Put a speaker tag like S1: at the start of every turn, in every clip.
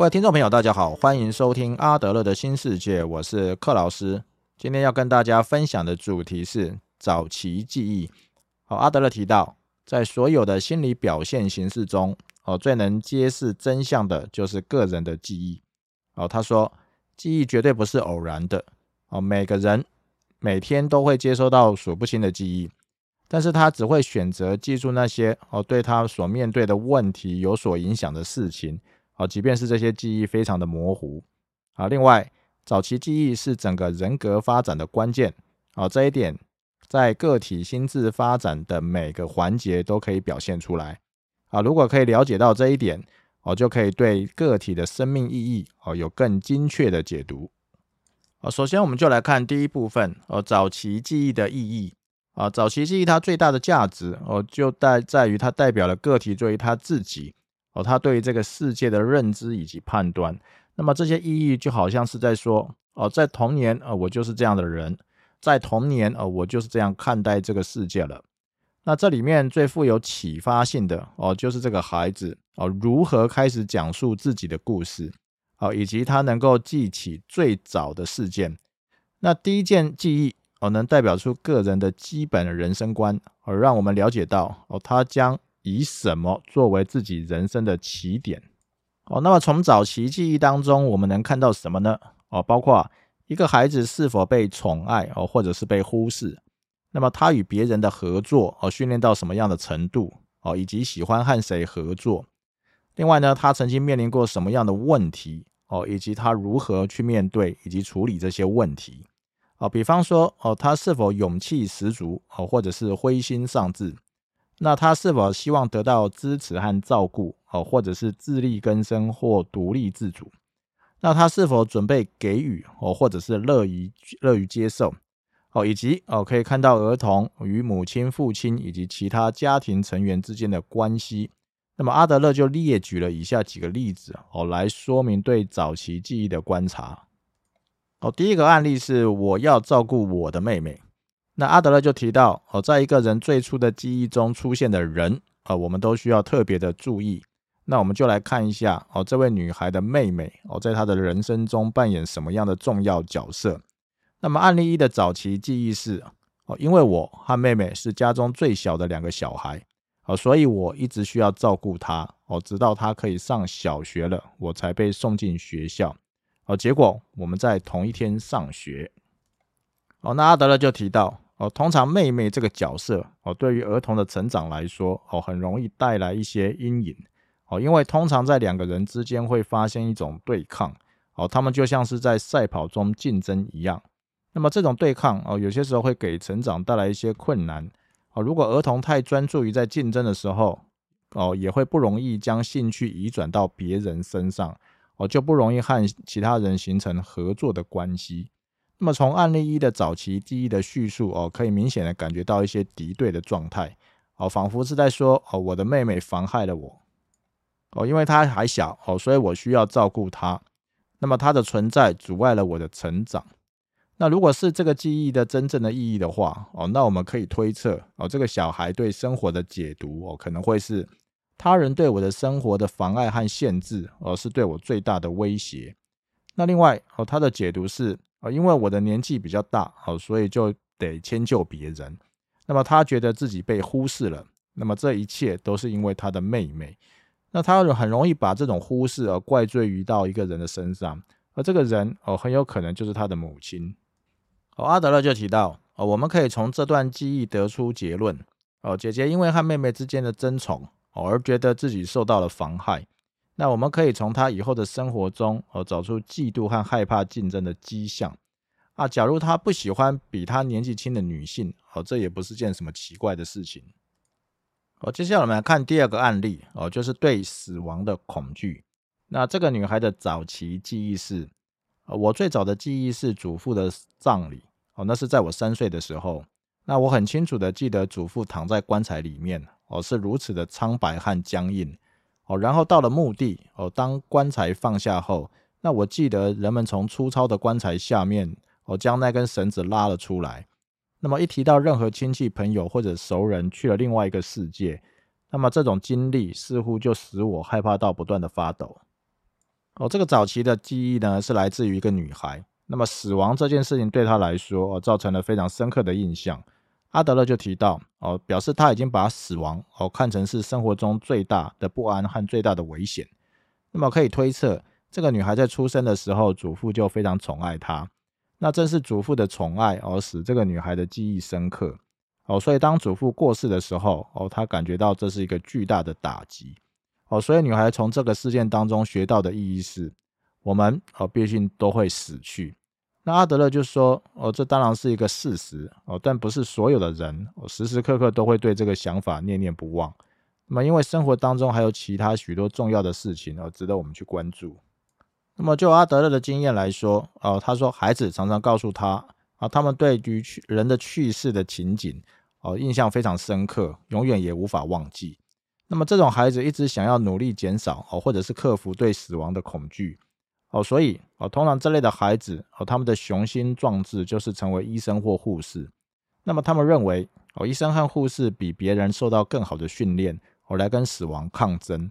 S1: 各位听众朋友，大家好，欢迎收听阿德勒的新世界，我是克老师。今天要跟大家分享的主题是早期记忆。好，阿德勒提到，在所有的心理表现形式中，哦，最能揭示真相的就是个人的记忆。哦，他说，记忆绝对不是偶然的。哦，每个人每天都会接收到数不清的记忆，但是他只会选择记住那些哦，对他所面对的问题有所影响的事情。好，即便是这些记忆非常的模糊，啊，另外，早期记忆是整个人格发展的关键，啊，这一点在个体心智发展的每个环节都可以表现出来，啊，如果可以了解到这一点，哦，就可以对个体的生命意义，哦，有更精确的解读，啊，首先我们就来看第一部分，哦，早期记忆的意义，啊，早期记忆它最大的价值，哦，就代在于它代表了个体对于他自己。他对于这个世界的认知以及判断，那么这些意义就好像是在说，哦，在童年，呃，我就是这样的人，在童年，呃，我就是这样看待这个世界了。那这里面最富有启发性的，哦，就是这个孩子，哦，如何开始讲述自己的故事，哦，以及他能够记起最早的事件。那第一件记忆，哦，能代表出个人的基本人生观，而让我们了解到，哦，他将。以什么作为自己人生的起点？哦，那么从早期记忆当中，我们能看到什么呢？哦，包括一个孩子是否被宠爱哦，或者是被忽视？那么他与别人的合作哦，训练到什么样的程度？哦，以及喜欢和谁合作？另外呢，他曾经面临过什么样的问题？哦，以及他如何去面对以及处理这些问题？哦，比方说哦，他是否勇气十足？哦，或者是灰心丧志？那他是否希望得到支持和照顾哦，或者是自力更生或独立自主？那他是否准备给予哦，或者是乐于乐于接受哦？以及哦，可以看到儿童与母亲、父亲以及其他家庭成员之间的关系。那么阿德勒就列举了以下几个例子哦，来说明对早期记忆的观察。哦，第一个案例是我要照顾我的妹妹。那阿德勒就提到，哦，在一个人最初的记忆中出现的人，呃，我们都需要特别的注意。那我们就来看一下，哦，这位女孩的妹妹，哦，在她的人生中扮演什么样的重要角色？那么案例一的早期记忆是，哦，因为我和妹妹是家中最小的两个小孩，哦，所以我一直需要照顾她，哦，直到她可以上小学了，我才被送进学校，哦，结果我们在同一天上学，哦，那阿德勒就提到。哦，通常妹妹这个角色哦，对于儿童的成长来说哦，很容易带来一些阴影哦，因为通常在两个人之间会发生一种对抗哦，他们就像是在赛跑中竞争一样。那么这种对抗哦，有些时候会给成长带来一些困难哦。如果儿童太专注于在竞争的时候哦，也会不容易将兴趣移转到别人身上哦，就不容易和其他人形成合作的关系。那么从案例一的早期记忆的叙述哦，可以明显的感觉到一些敌对的状态哦，仿佛是在说哦，我的妹妹妨害了我哦，因为她还小哦，所以我需要照顾她。那么她的存在阻碍了我的成长。那如果是这个记忆的真正的意义的话哦，那我们可以推测哦，这个小孩对生活的解读哦，可能会是他人对我的生活的妨碍和限制，而是对我最大的威胁。那另外哦，他的解读是。啊，因为我的年纪比较大，好，所以就得迁就别人。那么他觉得自己被忽视了，那么这一切都是因为他的妹妹。那他很容易把这种忽视而怪罪于到一个人的身上，而这个人哦，很有可能就是他的母亲。哦，阿德勒就提到，哦，我们可以从这段记忆得出结论，哦，姐姐因为和妹妹之间的争宠，哦，而觉得自己受到了妨害。那我们可以从他以后的生活中哦找出嫉妒和害怕竞争的迹象啊。假如他不喜欢比他年纪轻的女性哦，这也不是件什么奇怪的事情。哦，接下来我们来看第二个案例哦，就是对死亡的恐惧。那这个女孩的早期记忆是，我最早的记忆是祖父的葬礼哦，那是在我三岁的时候。那我很清楚的记得祖父躺在棺材里面哦，是如此的苍白和僵硬。哦，然后到了墓地，哦，当棺材放下后，那我记得人们从粗糙的棺材下面，哦，将那根绳子拉了出来。那么一提到任何亲戚朋友或者熟人去了另外一个世界，那么这种经历似乎就使我害怕到不断的发抖。哦，这个早期的记忆呢，是来自于一个女孩。那么死亡这件事情对她来说，哦，造成了非常深刻的印象。阿德勒就提到，哦，表示他已经把死亡，哦，看成是生活中最大的不安和最大的危险。那么可以推测，这个女孩在出生的时候，祖父就非常宠爱她。那正是祖父的宠爱，而使这个女孩的记忆深刻。哦，所以当祖父过世的时候，哦，她感觉到这是一个巨大的打击。哦，所以女孩从这个事件当中学到的意义是，我们哦，毕竟都会死去。那阿德勒就说：“哦，这当然是一个事实哦，但不是所有的人哦，时时刻刻都会对这个想法念念不忘。那么，因为生活当中还有其他许多重要的事情哦，值得我们去关注。那么，就阿德勒的经验来说，哦，他说孩子常常告诉他啊，他们对于去人的去世的情景哦，印象非常深刻，永远也无法忘记。那么，这种孩子一直想要努力减少哦，或者是克服对死亡的恐惧。”哦，所以哦，通常这类的孩子哦，他们的雄心壮志就是成为医生或护士。那么他们认为哦，医生和护士比别人受到更好的训练，哦，来跟死亡抗争。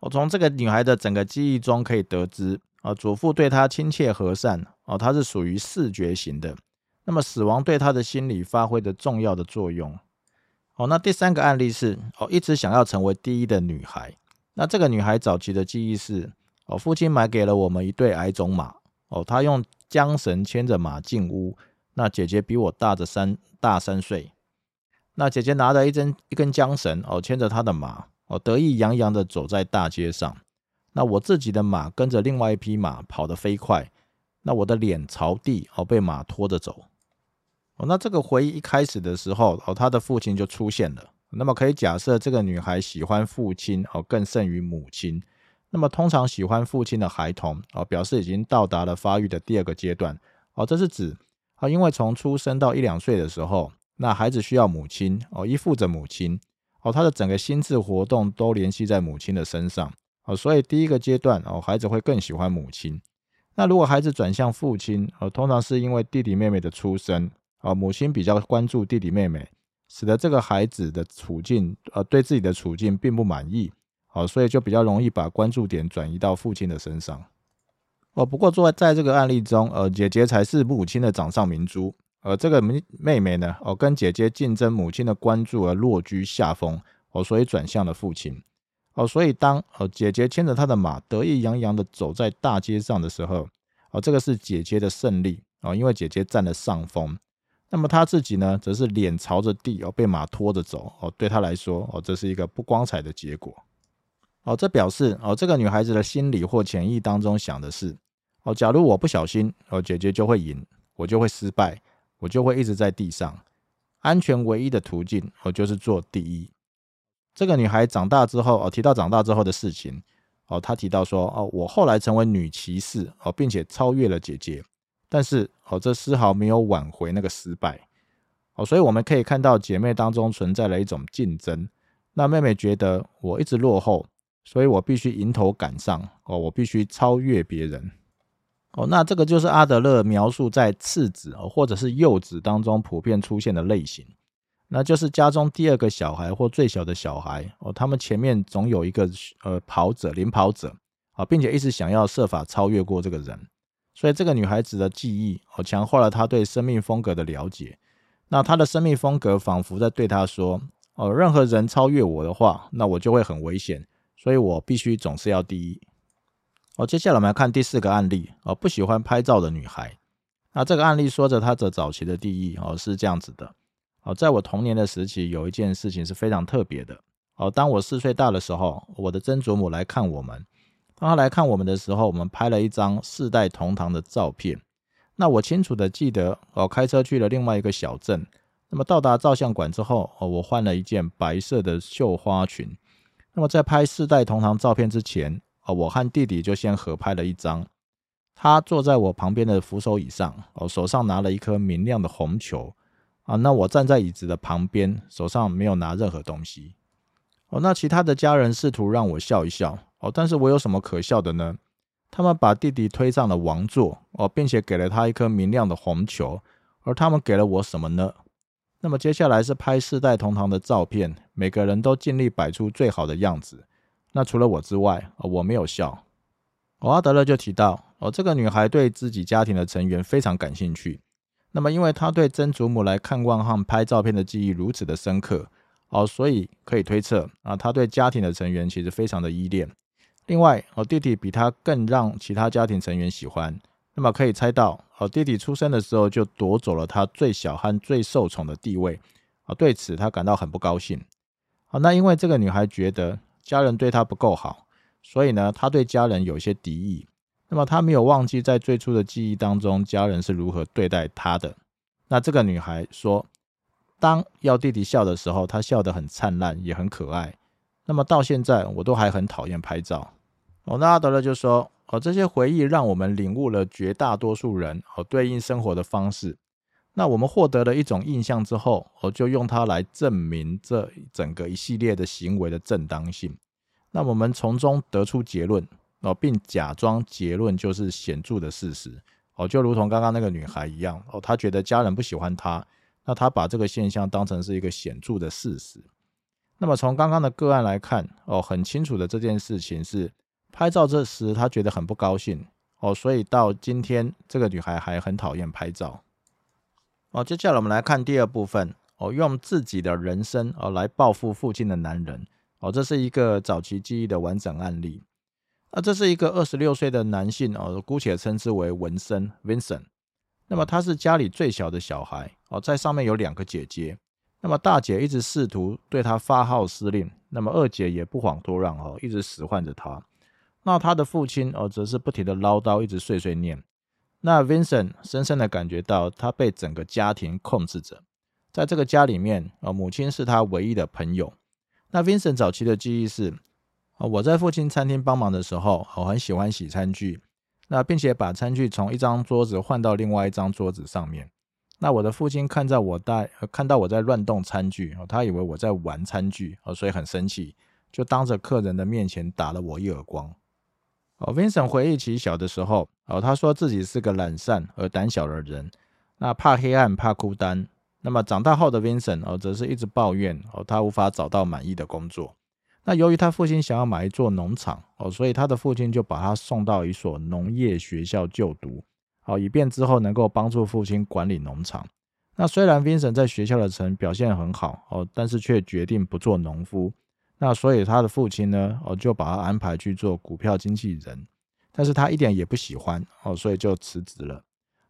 S1: 我从这个女孩的整个记忆中可以得知，啊，祖父对她亲切和善，哦，她是属于视觉型的。那么死亡对她的心理发挥的重要的作用。哦，那第三个案例是哦，一直想要成为第一的女孩。那这个女孩早期的记忆是。哦，父亲买给了我们一对矮种马。哦，他用缰绳牵着马进屋。那姐姐比我大着三大三岁。那姐姐拿着一根一根缰绳，哦，牵着她的马，哦，得意洋洋的走在大街上。那我自己的马跟着另外一匹马跑得飞快。那我的脸朝地，哦，被马拖着走。哦，那这个回忆一开始的时候，哦，他的父亲就出现了。那么可以假设，这个女孩喜欢父亲，哦，更胜于母亲。那么，通常喜欢父亲的孩童哦，表示已经到达了发育的第二个阶段哦。这是指啊，因为从出生到一两岁的时候，那孩子需要母亲哦，依附着母亲哦，他的整个心智活动都联系在母亲的身上哦，所以第一个阶段哦，孩子会更喜欢母亲。那如果孩子转向父亲哦，通常是因为弟弟妹妹的出生哦，母亲比较关注弟弟妹妹，使得这个孩子的处境呃，对自己的处境并不满意。好，所以就比较容易把关注点转移到父亲的身上。哦，不过作为在这个案例中，呃，姐姐才是母亲的掌上明珠，而这个妹妹妹呢，哦，跟姐姐竞争母亲的关注而落居下风，哦，所以转向了父亲。哦，所以当哦姐姐牵着她的马得意洋洋的走在大街上的时候，哦，这个是姐姐的胜利，哦，因为姐姐占了上风。那么她自己呢，则是脸朝着地，哦，被马拖着走，哦，对她来说，哦，这是一个不光彩的结果。哦，这表示哦，这个女孩子的心理或潜意当中想的是，哦，假如我不小心，哦，姐姐就会赢，我就会失败，我就会一直在地上。安全唯一的途径，哦，就是做第一。这个女孩长大之后，哦，提到长大之后的事情，哦，她提到说，哦，我后来成为女骑士，哦，并且超越了姐姐，但是，哦，这丝毫没有挽回那个失败。哦，所以我们可以看到姐妹当中存在了一种竞争。那妹妹觉得我一直落后。所以我必须迎头赶上哦，我必须超越别人哦。那这个就是阿德勒描述在次子哦，或者是幼子当中普遍出现的类型，那就是家中第二个小孩或最小的小孩哦，他们前面总有一个呃跑者、领跑者啊，并且一直想要设法超越过这个人。所以这个女孩子的记忆哦，强化了她对生命风格的了解。那她的生命风格仿佛在对她说哦，任何人超越我的话，那我就会很危险。所以我必须总是要第一。哦，接下来我们来看第四个案例。哦，不喜欢拍照的女孩。那这个案例说着她的早期的记忆。哦，是这样子的。哦，在我童年的时期，有一件事情是非常特别的。哦，当我四岁大的时候，我的曾祖母来看我们。当她来看我们的时候，我们拍了一张世代同堂的照片。那我清楚的记得，哦，开车去了另外一个小镇。那么到达照相馆之后，哦，我换了一件白色的绣花裙。那么在拍四代同堂照片之前，哦，我和弟弟就先合拍了一张。他坐在我旁边的扶手椅上，哦，手上拿了一颗明亮的红球，啊，那我站在椅子的旁边，手上没有拿任何东西。哦，那其他的家人试图让我笑一笑，哦，但是我有什么可笑的呢？他们把弟弟推上了王座，哦，并且给了他一颗明亮的红球，而他们给了我什么呢？那么接下来是拍四代同堂的照片，每个人都尽力摆出最好的样子。那除了我之外，我没有笑。哦，阿德勒就提到，哦，这个女孩对自己家庭的成员非常感兴趣。那么，因为她对曾祖母来看望和拍照片的记忆如此的深刻，哦，所以可以推测啊，她对家庭的成员其实非常的依恋。另外，哦，弟弟比她更让其他家庭成员喜欢。那么可以猜到，哦，弟弟出生的时候就夺走了他最小和最受宠的地位。啊，对此他感到很不高兴。好，那因为这个女孩觉得家人对她不够好，所以呢，她对家人有些敌意。那么她没有忘记在最初的记忆当中，家人是如何对待她的。那这个女孩说，当要弟弟笑的时候，她笑得很灿烂，也很可爱。那么到现在，我都还很讨厌拍照。哦，那阿德勒就说，哦，这些回忆让我们领悟了绝大多数人哦对应生活的方式。那我们获得了一种印象之后，我就用它来证明这整个一系列的行为的正当性。那我们从中得出结论哦，并假装结论就是显著的事实哦，就如同刚刚那个女孩一样哦，她觉得家人不喜欢她，那她把这个现象当成是一个显著的事实。那么从刚刚的个案来看哦，很清楚的这件事情是拍照这时他觉得很不高兴哦，所以到今天这个女孩还很讨厌拍照。哦，接下来我们来看第二部分哦，用自己的人生哦来报复父亲的男人哦，这是一个早期记忆的完整案例。那这是一个二十六岁的男性哦，姑且称之为文森 （Vincent）。那么他是家里最小的小孩哦，在上面有两个姐姐。那么大姐一直试图对他发号施令，那么二姐也不遑多让哦，一直使唤着他。那他的父亲哦，则是不停的唠叨，一直碎碎念。那 Vincent 深深的感觉到，他被整个家庭控制着。在这个家里面，啊，母亲是他唯一的朋友。那 Vincent 早期的记忆是，啊，我在父亲餐厅帮忙的时候，我很喜欢洗餐具，那并且把餐具从一张桌子换到另外一张桌子上面。那我的父亲看在我带看到我在乱动餐具，他以为我在玩餐具，所以很生气，就当着客人的面前打了我一耳光。哦，Vincent 回忆起小的时候，哦，他说自己是个懒散而胆小的人，那怕黑暗，怕孤单。那么长大后的 Vincent 哦，则是一直抱怨哦，他无法找到满意的工作。那由于他父亲想要买一座农场哦，所以他的父亲就把他送到一所农业学校就读，好，以便之后能够帮助父亲管理农场。那虽然 Vincent 在学校的成表现很好哦，但是却决定不做农夫。那所以他的父亲呢，哦，就把他安排去做股票经纪人，但是他一点也不喜欢哦，所以就辞职了。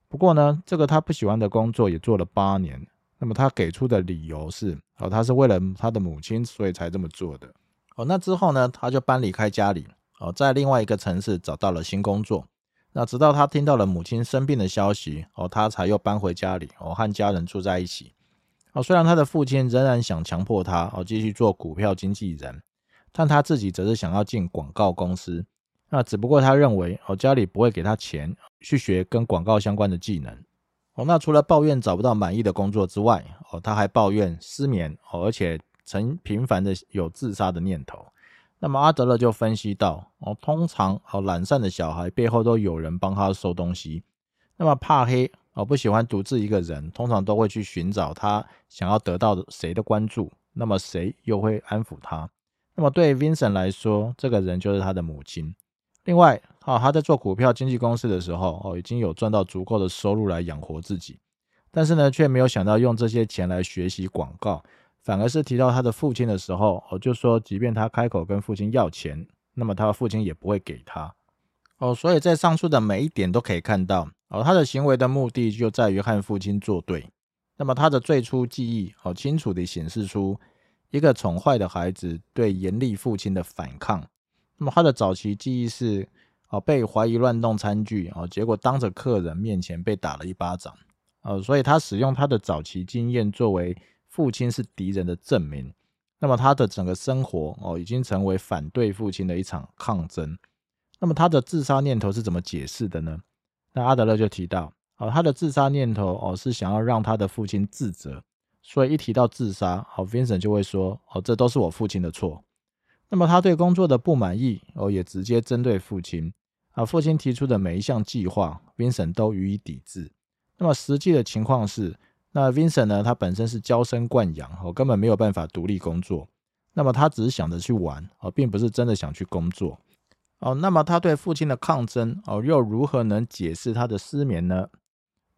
S1: 不过呢，这个他不喜欢的工作也做了八年。那么他给出的理由是，哦，他是为了他的母亲，所以才这么做的。哦，那之后呢，他就搬离开家里，哦，在另外一个城市找到了新工作。那直到他听到了母亲生病的消息，哦，他才又搬回家里，哦，和家人住在一起。哦，虽然他的父亲仍然想强迫他哦继续做股票经纪人，但他自己则是想要进广告公司。那只不过他认为哦家里不会给他钱去学跟广告相关的技能。哦，那除了抱怨找不到满意的工作之外，哦他还抱怨失眠哦，而且曾频繁的有自杀的念头。那么阿德勒就分析到哦，通常哦懒散的小孩背后都有人帮他收东西。那么怕黑。哦，不喜欢独自一个人，通常都会去寻找他想要得到谁的关注，那么谁又会安抚他？那么对 Vincent 来说，这个人就是他的母亲。另外，哦，他在做股票经纪公司的时候，哦，已经有赚到足够的收入来养活自己，但是呢，却没有想到用这些钱来学习广告，反而是提到他的父亲的时候，哦，就说即便他开口跟父亲要钱，那么他父亲也不会给他。哦，所以在上述的每一点都可以看到。哦，他的行为的目的就在于和父亲作对。那么他的最初记忆，好清楚地显示出一个宠坏的孩子对严厉父亲的反抗。那么他的早期记忆是，哦被怀疑乱动餐具，哦结果当着客人面前被打了一巴掌。哦，所以他使用他的早期经验作为父亲是敌人的证明。那么他的整个生活，哦已经成为反对父亲的一场抗争。那么他的自杀念头是怎么解释的呢？那阿德勒就提到，哦，他的自杀念头哦是想要让他的父亲自责，所以一提到自杀，哦，Vincent 就会说，哦，这都是我父亲的错。那么他对工作的不满意，哦，也直接针对父亲，啊，父亲提出的每一项计划，Vincent 都予以抵制。那么实际的情况是，那 Vincent 呢，他本身是娇生惯养，哦，根本没有办法独立工作。那么他只是想着去玩，哦，并不是真的想去工作。哦，那么他对父亲的抗争哦，又如何能解释他的失眠呢？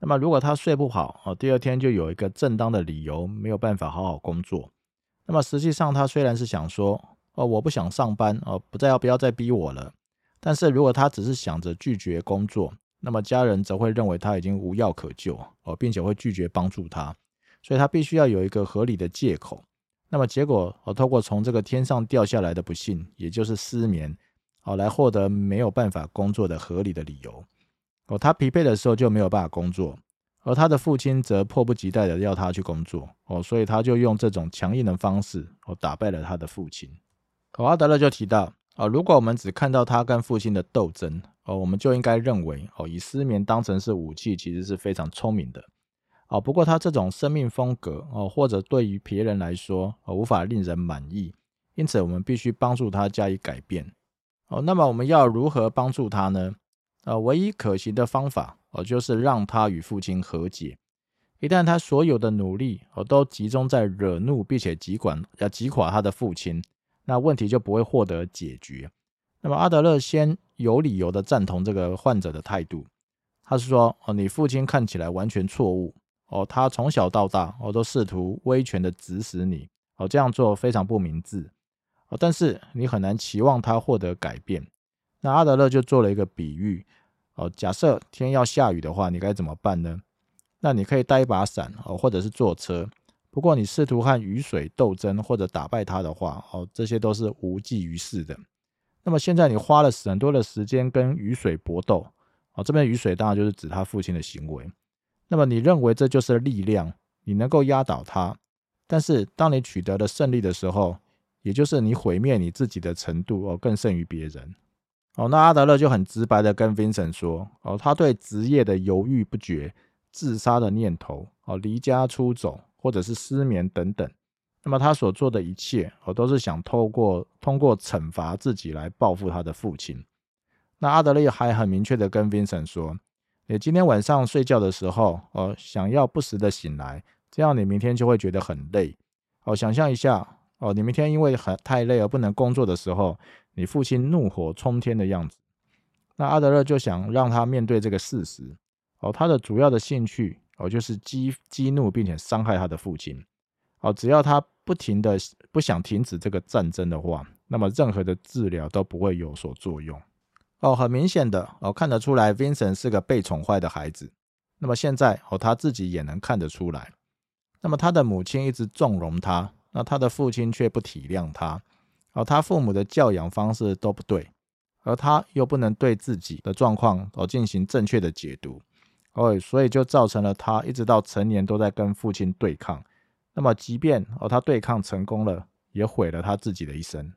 S1: 那么如果他睡不好哦，第二天就有一个正当的理由没有办法好好工作。那么实际上他虽然是想说哦，我不想上班哦，不再要不要再逼我了。但是如果他只是想着拒绝工作，那么家人则会认为他已经无药可救哦，并且会拒绝帮助他。所以他必须要有一个合理的借口。那么结果，我透过从这个天上掉下来的不幸，也就是失眠，哦，来获得没有办法工作的合理的理由。哦，他疲惫的时候就没有办法工作，而他的父亲则迫不及待的要他去工作。哦，所以他就用这种强硬的方式，哦，打败了他的父亲。哦，阿德勒就提到，哦，如果我们只看到他跟父亲的斗争，哦，我们就应该认为，哦，以失眠当成是武器，其实是非常聪明的。哦，不过他这种生命风格哦，或者对于别人来说哦，无法令人满意，因此我们必须帮助他加以改变。哦，那么我们要如何帮助他呢？呃，唯一可行的方法哦，就是让他与父亲和解。一旦他所有的努力哦都集中在惹怒并且击管要击垮他的父亲，那问题就不会获得解决。那么阿德勒先有理由的赞同这个患者的态度，他是说哦，你父亲看起来完全错误。哦，他从小到大，哦，都试图威权的指使你，哦，这样做非常不明智，哦，但是你很难期望他获得改变。那阿德勒就做了一个比喻，哦，假设天要下雨的话，你该怎么办呢？那你可以带一把伞，哦，或者是坐车。不过你试图和雨水斗争或者打败它的话，哦，这些都是无济于事的。那么现在你花了很多的时间跟雨水搏斗，哦，这边雨水当然就是指他父亲的行为。那么你认为这就是力量，你能够压倒他。但是当你取得了胜利的时候，也就是你毁灭你自己的程度哦，更胜于别人。哦，那阿德勒就很直白的跟 Vincent 说，哦，他对职业的犹豫不决、自杀的念头、哦，离家出走或者是失眠等等，那么他所做的一切，哦，都是想透过通过惩罚自己来报复他的父亲。那阿德勒还很明确的跟 Vincent 说。你今天晚上睡觉的时候，哦，想要不时的醒来，这样你明天就会觉得很累。哦，想象一下，哦，你明天因为很太累而不能工作的时候，你父亲怒火冲天的样子。那阿德勒就想让他面对这个事实。哦，他的主要的兴趣，哦，就是激激怒并且伤害他的父亲。哦，只要他不停的不想停止这个战争的话，那么任何的治疗都不会有所作用。哦，很明显的哦，看得出来，Vincent 是个被宠坏的孩子。那么现在哦，他自己也能看得出来。那么他的母亲一直纵容他，那他的父亲却不体谅他。哦，他父母的教养方式都不对，而他又不能对自己的状况哦进行正确的解读。哦，所以就造成了他一直到成年都在跟父亲对抗。那么即便哦他对抗成功了，也毁了他自己的一生。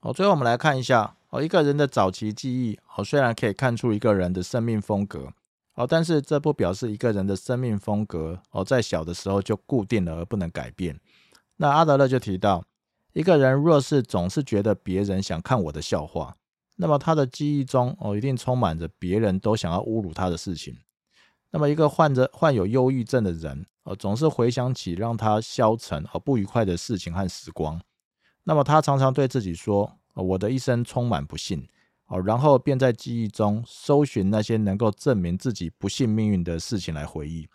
S1: 哦，最后我们来看一下。哦，一个人的早期记忆哦，虽然可以看出一个人的生命风格哦，但是这不表示一个人的生命风格哦，在小的时候就固定了而不能改变。那阿德勒就提到，一个人若是总是觉得别人想看我的笑话，那么他的记忆中哦，一定充满着别人都想要侮辱他的事情。那么一个患着患有忧郁症的人哦，总是回想起让他消沉而不愉快的事情和时光，那么他常常对自己说。我的一生充满不幸，哦，然后便在记忆中搜寻那些能够证明自己不幸命运的事情来回忆。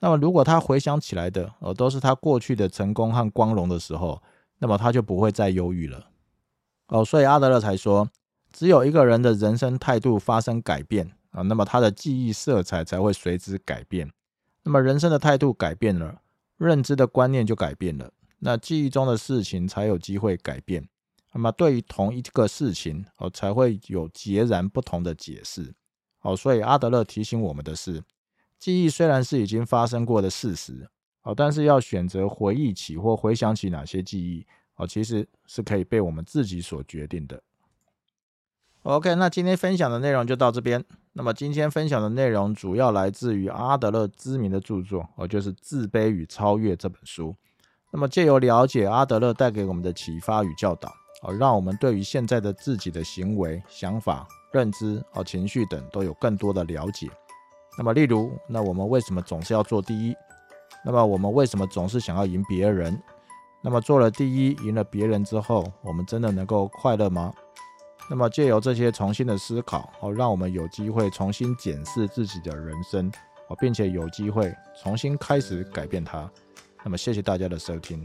S1: 那么，如果他回想起来的，哦，都是他过去的成功和光荣的时候，那么他就不会再忧郁了。哦，所以阿德勒才说，只有一个人的人生态度发生改变啊，那么他的记忆色彩才会随之改变。那么人生的态度改变了，认知的观念就改变了，那记忆中的事情才有机会改变。那么对于同一个事情哦，才会有截然不同的解释哦。所以阿德勒提醒我们的是，记忆虽然是已经发生过的事实哦，但是要选择回忆起或回想起哪些记忆哦，其实是可以被我们自己所决定的。OK，那今天分享的内容就到这边。那么今天分享的内容主要来自于阿德勒知名的著作哦，就是《自卑与超越》这本书。那么借由了解阿德勒带给我们的启发与教导。哦，让我们对于现在的自己的行为、想法、认知、哦情绪等都有更多的了解。那么，例如，那我们为什么总是要做第一？那么，我们为什么总是想要赢别人？那么，做了第一，赢了别人之后，我们真的能够快乐吗？那么借由这些重新的思考，哦，让我们有机会重新检视自己的人生，哦，并且有机会重新开始改变它。那么谢谢大家的收听。